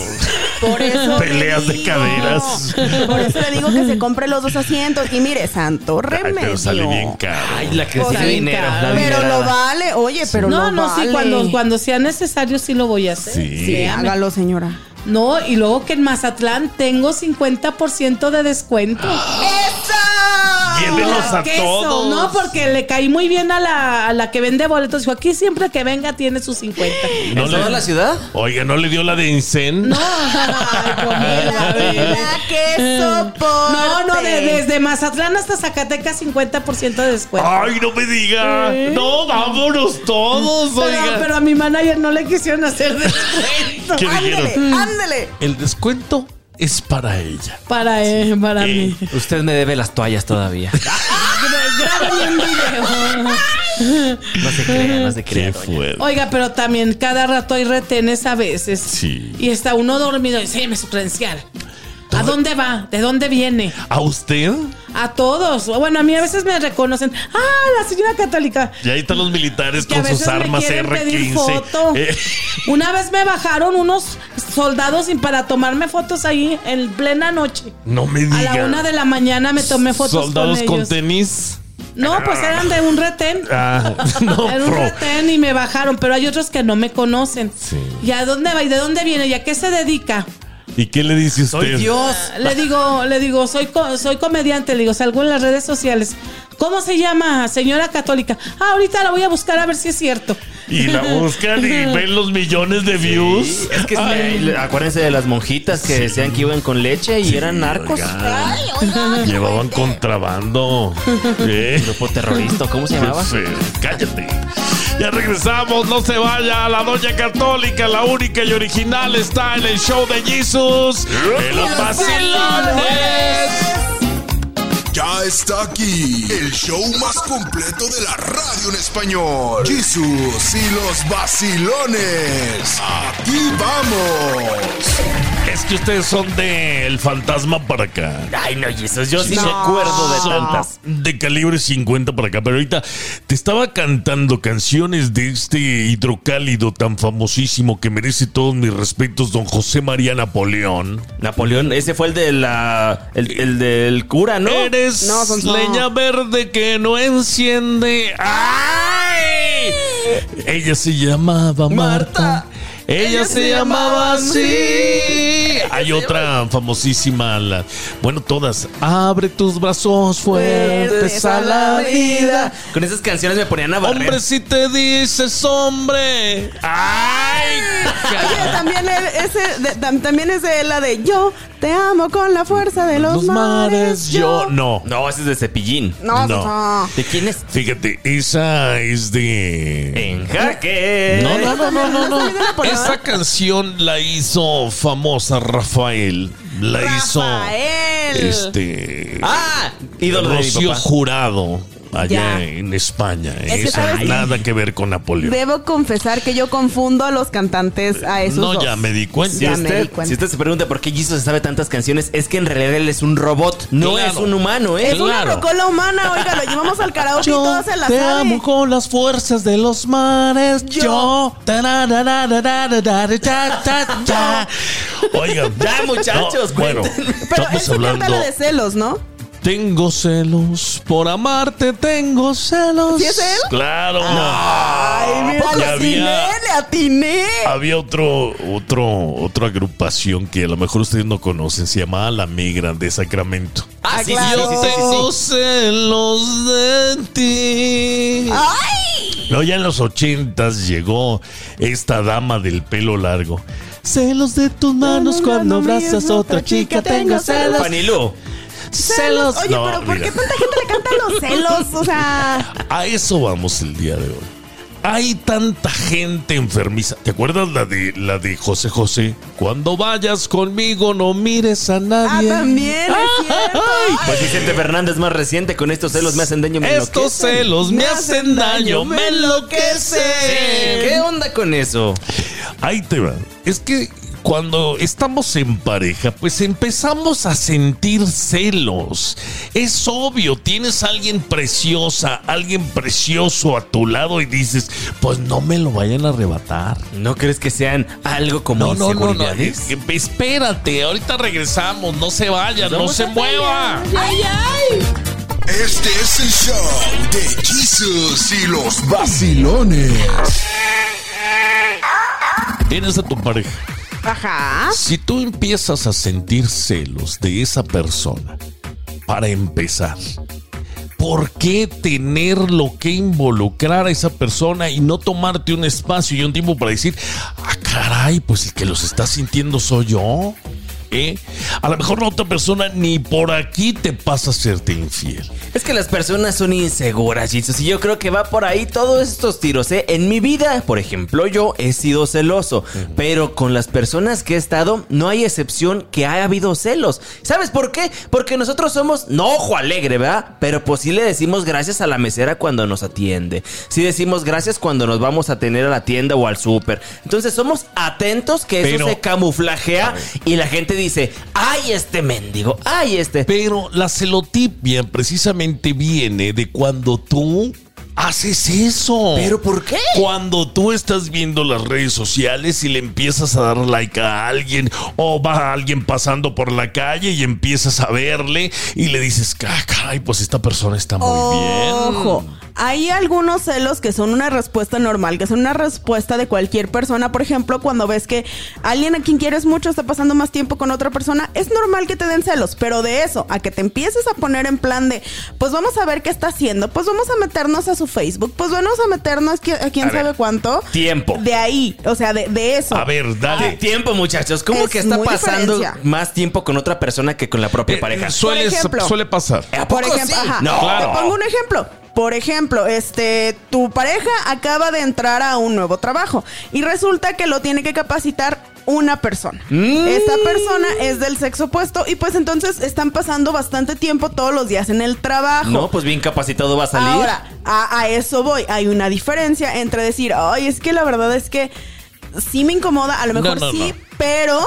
C: Por eso. le
A: Peleas de caderas.
C: Por eso le digo que se compre los dos asientos. Y mire, santo
A: Ay,
C: remedio.
A: pero sale bien caro.
B: Ay, la que
E: Pues
B: tiene dinero. la
C: Pero lo vale. Oye, pero
E: no,
C: lo
E: no,
C: vale.
E: sí, cuando, cuando sea necesario sí lo voy a hacer.
A: Sí.
C: Hágalo, señora.
E: No, y luego que en Mazatlán tengo 50% de descuento.
C: ¡Eso!
A: Llévenlos a todos.
E: No, porque le caí muy bien a la, la que vende boletos. Dijo, aquí siempre que venga tiene sus 50.
A: ¿No
B: le- toda la ciudad?
A: Oiga, ¿no le dio la de Incen?
E: No,
C: comida, queso por.
E: No, no, de- desde Mazatlán hasta Zacatecas 50% de descuento.
A: Ay, no me diga. No, vámonos todos,
E: Pero,
A: oiga.
E: pero a mi manager no le quisieron hacer descuento.
A: ¿Qué dijeron?
C: Ándele, ándele.
A: El descuento es para ella.
E: Para él, para
A: eh,
E: mí.
B: Usted me debe las toallas todavía.
E: Un video.
B: No se crea, no se crea. Qué
A: fuerte.
E: Oiga, pero también cada rato hay retenes a veces.
A: Sí.
E: Y está uno dormido y dice, me su. ¿A dónde va? ¿De dónde viene?
A: ¿A usted?
E: A todos. Bueno, a mí a veces me reconocen. Ah, la señora católica.
A: Y ahí están los militares con sus armas R15. Eh.
E: Una vez me bajaron unos soldados para tomarme fotos ahí en plena noche.
A: No me
E: digas.
A: A
E: la una de la mañana me tomé fotos.
A: Soldados
E: con, ellos.
A: con tenis.
E: No, pues eran de un retén.
A: Ah, no,
E: Era un retén y me bajaron, pero hay otros que no me conocen. ¿Y a dónde va? ¿Y de dónde viene? ¿Y a qué se dedica?
A: ¿Y qué le dice usted?
B: Soy Dios.
E: Ah, le digo, le digo, soy, soy comediante, le digo, salgo en las redes sociales. ¿Cómo se llama, señora católica? Ah, ahorita la voy a buscar a ver si es cierto.
A: Y la buscan y ven los millones de views.
B: Es que acuérdense de las monjitas que decían que iban con leche y eran narcos.
A: Ay, Llevaban contrabando.
B: Grupo terrorista, ¿cómo se llamaba?
A: Cállate. Ya regresamos, no se vaya. a La doña católica, la única y original, está en el show de Jesus. En los vacilones
D: ya está aquí el show más completo de la radio en español. Jesús y los vacilones. Aquí vamos.
A: Es que ustedes son del de fantasma para acá.
B: Ay, no, Jesús, yo sí no. me acuerdo de tantas.
A: De calibre 50 para acá, pero ahorita te estaba cantando canciones de este hidrocálido tan famosísimo que merece todos mis respetos, don José María Napoleón.
B: Napoleón, ese fue el de la. el, del cura, ¿no?
A: Leña verde que no enciende. ¡Ay! Ella se llamaba Marta. Ella, se, llamaba así. Hay otra famosísima. la- bueno, todas. Abre tus brazos fuertes a la vida.
B: Con esas canciones me ponían a barrer.
A: Hombre, si te dices hombre. ¡Ay!
C: Oye, también e- ese, también es de la de yo te amo con la fuerza de los,
A: los mares. Yo no.
B: No, ese es de Cepillín.
C: No,
A: no.
B: ¿De quién es?
A: Fíjate, esa es de.
B: En jaque.
A: No, no, no, no, no. no.
C: esa
A: canción la hizo famosa Rafael. La
C: Rafael.
A: Este.
B: Ah, ídolo
A: Jurado allá en España. Es
C: ¿eh? Eso
A: nada que ver con Napoleón.
C: Debo confesar que yo confundo a los cantantes a esos.
A: No,
C: dos.
A: ya me di cuenta.
B: Si,
C: ya usted, me di cuenta.
B: si usted se pregunta por qué Jesus sabe tantas canciones, es que en realidad él es un robot, no es un humano, ¿eh?
C: Es
A: claro.
C: una rocola humana, oiga, lo llevamos al karaoke y todos se la
A: Te
C: sabe.
A: amo con las fuerzas de los mares. Yo. Oigan. Ya, muchachos, no, bueno, estamos hablando de celos, ¿no? Tengo celos, por amarte tengo celos.
C: ¿Sí es él?
A: Claro.
C: Ay, mira, le
A: había-
C: atiné, le atiné.
A: Había otro, otro, otra agrupación que a lo mejor ustedes no conocen, se llamaba La Migra de Sacramento.
B: Ah, sí, sí,
C: claro.
B: sí, sí, sí, sí,
A: Tengo celos de ti.
C: ¡Ay!
A: No, ya en los ochentas llegó esta dama del pelo largo. Celos de tus manos cuando abrazas a otra chica, tengo celos.
B: Fanilú.
A: Celos.
C: Oye,
A: No,
C: pero ¿por qué tanta gente le canta los celos? O sea,
A: A eso vamos el día de hoy. Hay tanta gente enfermiza. ¿Te acuerdas la de la de José José? Cuando vayas conmigo no mires a
C: ah,
A: nadie.
C: también es cierto.
B: Pues Vicente Fernández más reciente con estos celos me hacen daño. Me
A: Estos
B: enloquecen.
A: celos me hacen daño, me enloquecen.
B: ¿Qué onda con eso?
A: Ahí te va. Es que cuando estamos en pareja, pues empezamos a sentir celos. Es obvio, tienes a alguien preciosa, alguien precioso a tu lado y dices, pues no me lo vayan a arrebatar.
B: ¿No crees que sean algo como
A: No, no, no, no.
B: inseguridades?
A: eh, Espérate, ahorita regresamos. No se vayan, no se mueva.
E: ¡Ay, ay!
D: Este es el show de Jesus y los vacilones.
A: Tienes a tu pareja.
C: Ajá.
A: Si tú empiezas a sentir celos de esa persona, para empezar, ¿por qué tenerlo que involucrar a esa persona y no tomarte un espacio y un tiempo para decir, ah, caray, pues el que los está sintiendo soy yo? ¿Eh? A lo mejor la otra persona ni por aquí te pasa a serte infiel.
B: Es que las personas son inseguras, Jesus, y yo creo que va por ahí todos estos tiros, ¿eh? En mi vida, por ejemplo, yo he sido celoso, pero con las personas que he estado, no hay excepción que haya habido celos. ¿Sabes por qué? Porque nosotros somos, no ojo alegre, ¿verdad? Pero pues sí le decimos gracias a la mesera cuando nos atiende. Sí decimos gracias cuando nos vamos a tener a la tienda o al súper. Entonces somos atentos que eso
A: Pero-
B: se camuflajea y la gente dice, ay, este mendigo, ay, este...
A: Pero la celotipia precisamente viene de cuando tú haces eso.
B: ¿Pero por qué?
A: Cuando tú estás viendo las redes sociales y le empiezas a dar like a alguien o va alguien pasando por la calle y empiezas a verle y le dices, "Ah, caray, pues esta persona está muy
C: Ojo,
A: bien.
C: Hay algunos celos que son una respuesta normal, que son una respuesta de cualquier persona. Por ejemplo, cuando ves que alguien a quien quieres mucho está pasando más tiempo con otra persona, es normal que te den celos, pero de eso a que te empieces a poner en plan de, pues vamos a ver qué está haciendo, pues vamos a meternos a su Facebook, pues vamos a meternos a quién
B: A ver,
C: sabe cuánto.
B: tiempo.
C: De ahí, o sea, de, de eso.
A: A ver, dale.
B: Tiempo, muchachos. ¿Cómo
C: Es
B: que está pasando
C: diferencia.
B: más tiempo con otra persona que con la propia
A: Eh,
B: pareja?
A: suele,
C: Por ejemplo.
A: suele pasar.
B: ¿A
C: Por ejemplo,
B: sí?
C: ajá,
B: No.
A: Claro.
C: te pongo un ejemplo. Por ejemplo, este, tu pareja acaba de entrar a un nuevo trabajo y resulta que lo tiene que capacitar una persona.
B: Mm.
C: Esta persona es del sexo opuesto y pues entonces están pasando bastante tiempo todos los días en el trabajo.
B: No, pues bien capacitado va a salir.
C: Ahora, a, a eso voy. Hay una diferencia entre decir, ay, es que la verdad es que sí me incomoda, a lo mejor
A: No, no,
C: sí,
A: no.
C: pero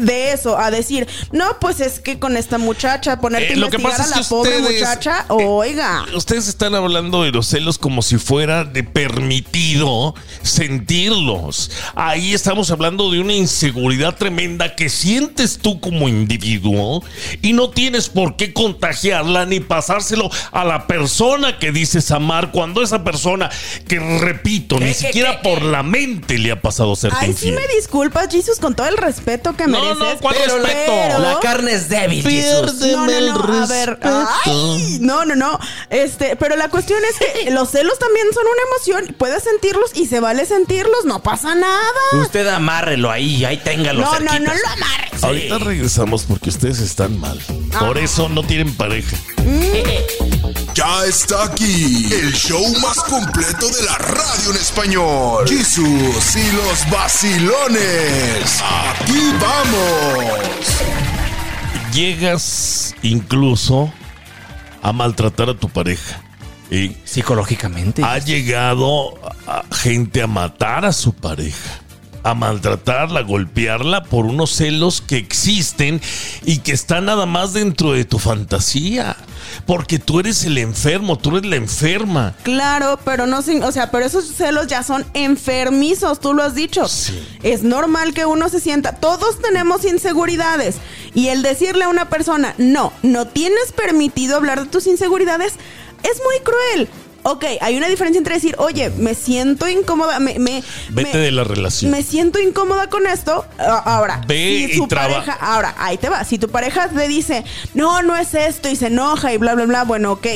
C: de eso a decir, no, pues es que con esta muchacha, ponerte
A: Eh,
C: a
A: lo que pasa
C: a
A: es
C: la
A: que
C: pobre
A: ustedes,
C: muchacha,
A: eh,
C: oiga.
A: Ustedes están hablando de los celos como si fuera de permitido sentirlos. Ahí estamos hablando de una inseguridad tremenda que sientes tú como individuo y no tienes por qué contagiarla ni pasárselo a la persona que dices amar cuando esa persona que repito, ni
B: ¿Qué, qué,
A: siquiera
B: qué,
A: por la mente le ha pasado ser
C: Ay, sí me disculpas, Jesus, con todo el respeto que
A: No,
C: mereces.
A: no, ¿cuál
B: Pero la,
A: respeto?
B: la carne es débil.
C: No, no, no, a ver, ay, no, no, no. Este, pero la cuestión es que los celos también son una emoción. Puedes sentirlos y se vale sentirlos, no pasa nada.
B: Usted amárrelo ahí, ahí téngalo
C: No, no, no
B: cerquitas.
C: lo amarres.
A: Ahorita regresamos porque ustedes están mal. Por eso no tienen pareja.
D: Ya está aquí el show más completo de la radio en español. Jesús y los vacilones. Aquí vamos.
A: Llegas incluso a maltratar a tu pareja. Y
B: Psicológicamente.
A: ha llegado a gente a matar a su pareja. A maltratarla, a golpearla por unos celos que existen y que están nada más dentro de tu fantasía. Porque tú eres el enfermo, tú eres la enferma.
C: Claro, pero no sin, o sea, pero esos celos ya son enfermizos, tú lo has dicho.
A: Sí.
C: Es normal que uno se sienta, todos tenemos inseguridades y el decirle a una persona, "No, no tienes permitido hablar de tus inseguridades" es muy cruel. Ok, hay una diferencia entre decir, oye, me siento incómoda, me, me,
A: Vete
C: me-
A: de la relación.
C: me siento incómoda con esto. Ahora,
A: Ve
C: si
A: y traba-
C: pareja, ahora, ahí te va. Si tu pareja te dice, no, no es esto y se enoja y bla, bla, bla, bueno, ok.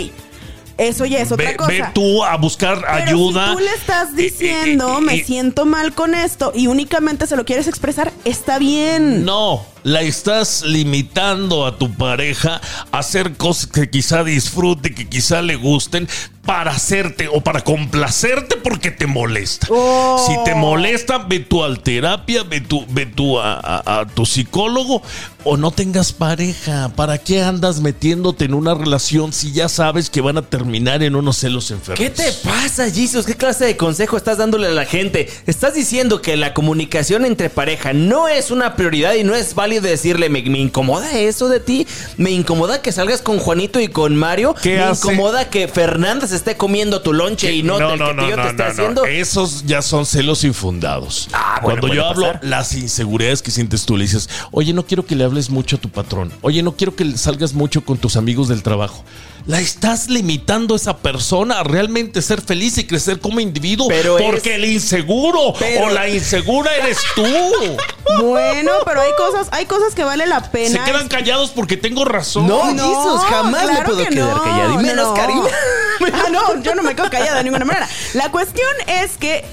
C: Eso ya es otra
A: Ve,
C: cosa.
A: ve tú a buscar
C: Pero
A: ayuda.
C: Si tú le estás
A: Eh, eh,
C: diciendo,
A: eh,
C: me siento mal con esto y únicamente se lo quieres expresar, está bien.
A: No, la estás limitando a tu pareja a hacer cosas que quizá disfrute, que quizá le gusten, para hacerte o para complacerte porque te molesta.
C: Oh.
A: Si te molesta, ve tú al terapia, ve tú, ve tú a, a- a tu psicólogo o no tengas pareja. ¿Para qué andas metiéndote en una relación si ya sabes que van a terminar en unos celos enfermos?
B: ¿Qué te pasa, Jesus? ¿Qué clase de consejo estás dándole a la gente? Estás diciendo que la comunicación entre pareja no es una prioridad y no es válido decirle, me, me incomoda eso de ti, me incomoda que salgas con Juanito y con Mario,
A: ¿Qué
B: me
A: hace?
B: incomoda que Fernanda se esté comiendo tu lonche y no, te- que yo te esté haciendo.
A: Esos ya son celos infundados.
B: Ah, bueno,
A: Cuando yo hablo,
B: pasar.
A: las inseguridades que sientes tú, le dices, oye, no quiero que le hables mucho a tu patrón. Oye, no quiero que salgas mucho con tus amigos del trabajo. La estás limitando a esa persona a realmente ser feliz y crecer como individuo.
B: Pero es-
A: porque el inseguro
B: Pero-
A: o la insegura eres tú.
C: Bueno, pero hay cosas, hay cosas que vale la pena.
A: Se quedan callados porque tengo razón.
B: No,
C: No,
B: Jesus, jamás me
C: claro
B: puedo
C: que
B: quedar
C: no,
B: callado. Y menos
C: no.
B: Karina.
C: Ah, no, yo no me quedo callada de ninguna manera. La cuestión es que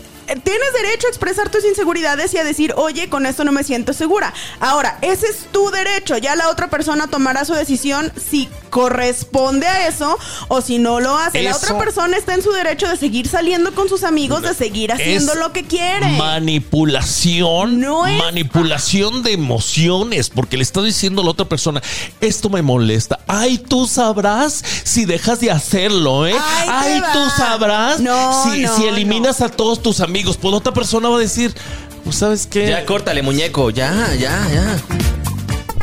C: tienes derecho a expresar tus inseguridades y a decir, oye, con esto no me siento segura. Ahora, ese es tu derecho. Ya la otra persona tomará su decisión si corresponde a eso o si no lo hace. La otra persona está en su derecho de seguir saliendo con sus amigos, de seguir haciendo lo que quiere.
A: Manipulación.
C: No es-
A: Manipulación de emociones. Porque le está diciendo a la otra persona, esto me molesta. Ay, tú sabrás si dejas de hacerlo, ¿eh? Ay, tú sabrás
C: No,
A: si,
C: no,
A: si eliminas a todos tus amigos. Pues la otra persona va a decir, pues sabes qué.
B: Ya, córtale, muñeco. Ya, ya, ya.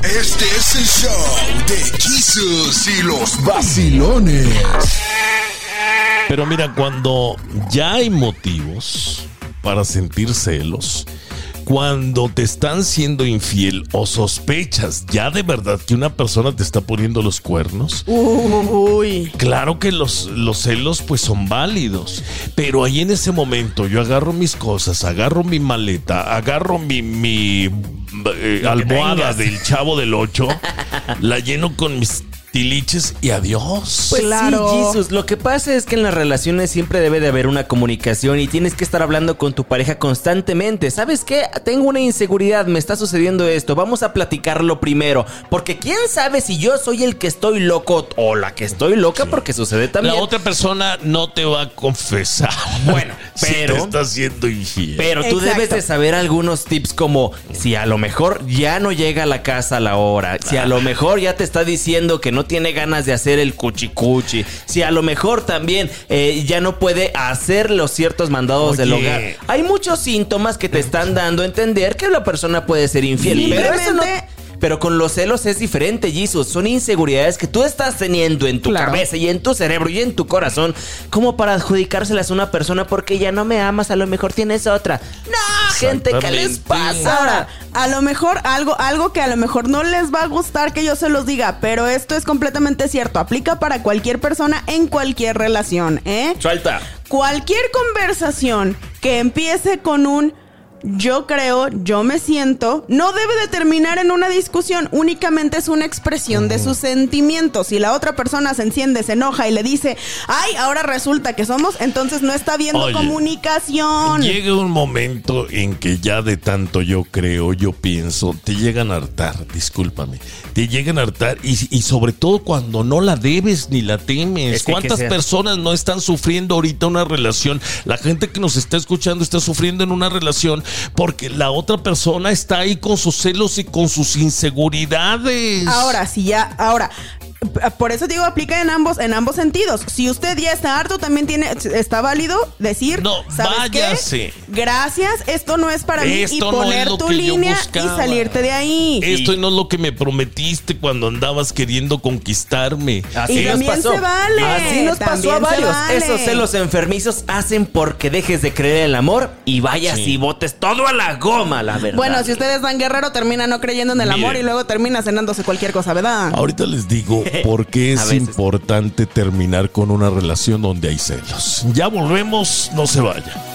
D: Este es el show de Jesus y los vacilones.
A: Pero mira, cuando ya hay motivos para sentir celos, cuando te están siendo infiel o sospechas ya de verdad que una persona te está poniendo los cuernos,
C: Uy.
A: Claro que los, los celos pues son válidos, pero ahí en ese momento yo agarro mis cosas, agarro mi maleta, agarro mi, mi eh, almohada del chavo del 8, la lleno con mis tiliches y adiós.
B: Pues
C: Claro.
B: sí, Jesus. Lo que pasa es que en las relaciones siempre debe de haber una comunicación y tienes que estar hablando con tu pareja constantemente. ¿Sabes qué? Tengo una inseguridad, me está sucediendo esto. Vamos a platicarlo primero. Porque quién sabe si yo soy el que estoy loco o la que estoy loca porque sucede también.
A: la otra persona no te va a confesar.
B: Bueno,
A: si
B: pero-
A: te está siendo infiel.
B: Pero tú
C: Exacto.
B: debes de saber algunos tips como si a lo mejor ya no llega a la casa a la hora, si a lo mejor ya te está diciendo que no tiene ganas de hacer el cuchicuchi, si a lo mejor también eh, ya no puede hacer los ciertos mandados del hogar. Hay muchos síntomas que te están dando a entender que la persona puede ser infiel. Pero eso no... Pero con los celos es diferente, Jesus. Son inseguridades que tú estás teniendo en tu
C: Claro.
B: cabeza y en tu cerebro y en tu corazón como para adjudicárselas a una persona porque ya no me amas, a lo mejor tienes otra. No, gente, ¿qué les pasa?
C: Ahora, a lo mejor algo, algo que a lo mejor no les va a gustar que yo se los diga, pero esto es completamente cierto. Aplica para cualquier persona en cualquier relación, ¿eh?
B: Suelta.
C: Cualquier conversación que empiece con un yo creo, yo me siento, no debe de terminar en una discusión, únicamente es una expresión de sus sentimientos. Si la otra persona se enciende, se enoja y le dice, ay, ahora resulta que somos, entonces no está viendo
A: Oye,
C: comunicación.
A: Llega un momento en que ya de tanto yo creo, yo pienso, te llegan a hartar, discúlpame, te llegan a hartar y, y sobre todo cuando no la debes ni la temes.
B: Es que hay que
A: ¿Cuántas personas no están sufriendo ahorita una relación? La gente que nos está escuchando está sufriendo en una relación porque la otra persona está ahí con sus celos y con sus inseguridades.
C: Ahora, si ya, ahora, por eso digo, aplica en ambos, en ambos sentidos. Si usted ya está harto, también tiene, está válido decir,
A: No,
C: ¿sabes qué?
A: váyase.
C: Gracias, esto no es para mí y
A: Esto no es
C: poner tu línea y salirte de ahí.
A: Esto no es lo que me prometiste cuando andabas queriendo conquistarme.
B: Así
C: Y
B: nos
C: también
B: pasó.
C: se vale,
B: Así nos pasó a
C: también se
B: varios.
C: vale.
B: Esos celos enfermizos hacen porque dejes de creer en el amor y vayas
A: Sí.
B: y botes todo a la goma, la verdad.
C: Bueno, si ustedes dan guerrero, termina no creyendo en el amor y luego termina cenándose cualquier cosa, ¿verdad?
A: Ahorita les digo por qué es importante terminar con una relación donde hay celos. Ya volvemos, no se vaya.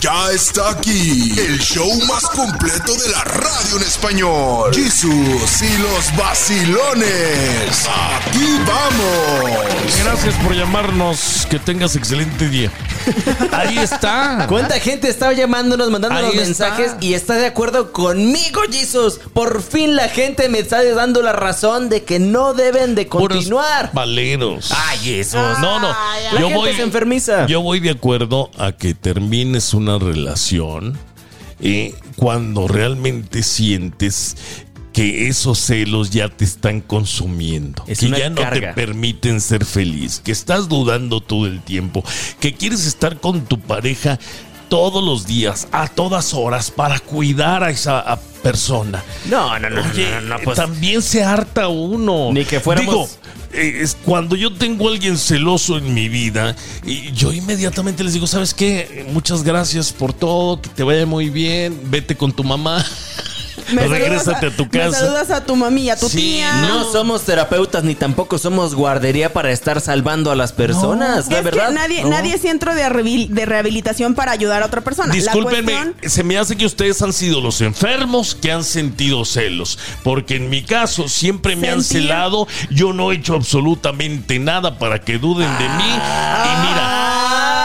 D: Ya está aquí el show más completo de la radio en español. Jesús y los vacilones. Aquí vamos.
A: Gracias por llamarnos. Que tengas excelente día. Ahí está.
B: ¿Cuánta gente estaba llamándonos, mandándonos
A: Ahí
B: mensajes
A: está.
B: y está de acuerdo conmigo, Jesus? Por fin la gente me está dando la razón de que no deben de
A: Puros
B: continuar.
A: Valeros.
B: Ay, Jesus.
A: No, no.
B: La
A: Yo
B: gente
A: voy,
B: se enfermiza.
A: yo voy de acuerdo a que termines una relación eh, cuando realmente sientes que esos celos ya te están consumiendo,
B: Es
A: que ya no te permiten ser feliz, que estás dudando todo el tiempo, que quieres estar con tu pareja todos los días, a todas horas, para cuidar a esa a persona.
B: No, no, no,
A: Oye,
B: no, no, no, pues.
A: también se harta uno.
B: Ni que fuéramos-
A: Digo, eh, es cuando yo tengo a alguien celoso en mi vida, y yo inmediatamente les digo, ¿sabes qué? Muchas gracias por todo, que te vaya muy bien, vete con tu mamá.
C: Me saludas
A: regrésate a tu
C: Me
A: casa.
C: saludas a tu mami y a tu
A: Sí,
C: tía.
B: No somos terapeutas ni tampoco somos guardería para estar salvando a las personas, la
C: es
B: verdad.
C: que nadie,
A: No.
C: nadie es centro de, rehabil- de rehabilitación para ayudar a otra persona. La
A: Discúlpenme,
C: cuestión-
A: se me hace que ustedes han sido los enfermos que han sentido celos. Porque en mi caso siempre me han celado. Yo no he hecho absolutamente nada para que duden de mí. Y mira,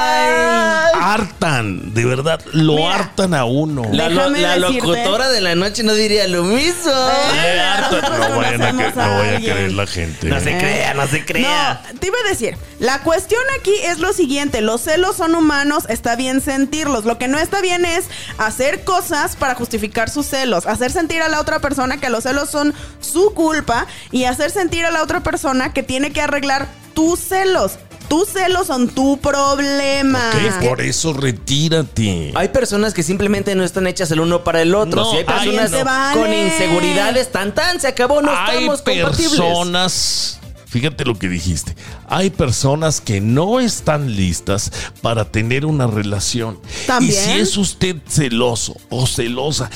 A: hartan, de verdad, lo
C: Mira.
A: hartan a uno.
B: La, lo- locutora de la noche no diría lo mismo.
A: Hartan.
C: nosotros
A: No vayan a,
C: conocemos
A: que-
C: a
A: no vaya a
C: alguien.
A: creer la gente.
B: No se crea, no se crea.
C: No, te iba a decir, la cuestión aquí es lo siguiente, los celos son humanos, está bien sentirlos, lo que no está bien es hacer cosas para justificar sus celos, hacer sentir a la otra persona que los celos son su culpa y hacer sentir a la otra persona que tiene que arreglar tus celos. Tus celos son tu problema.
A: Ok, por eso retírate.
B: Hay personas que simplemente no están hechas el uno para el otro.
A: No,
B: si hay
A: hay-
B: personas
C: vale.
B: con inseguridades, tan tan, se acabó, no
A: hay
B: estamos compatibles.
A: personas, fíjate lo que dijiste, hay personas que no están listas para tener una relación.
C: También.
A: Y si es usted celoso o celosa,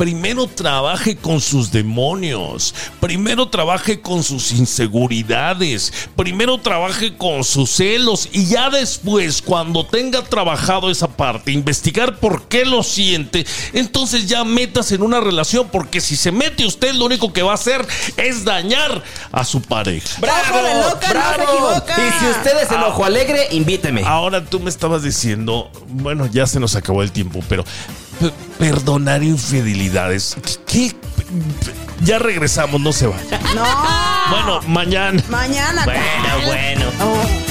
A: Primero trabaje con sus demonios. Primero trabaje con sus inseguridades. Primero trabaje con sus celos. Y ya después, cuando tenga trabajado esa parte, investigar por qué lo siente, entonces ya metas en una relación. Porque si se mete usted, lo único que va a hacer es dañar a su pareja.
C: De loca, no se equivoca.
B: Y si usted es el ojo alegre, invíteme.
A: Ahora tú me estabas diciendo, bueno, ya se nos acabó el tiempo, pero perdonar infidelidades, ¿qué? Ya regresamos, no se vayan.
C: No.
A: Bueno, mañana.
C: Mañana.
B: Bueno, bueno.
C: Oh.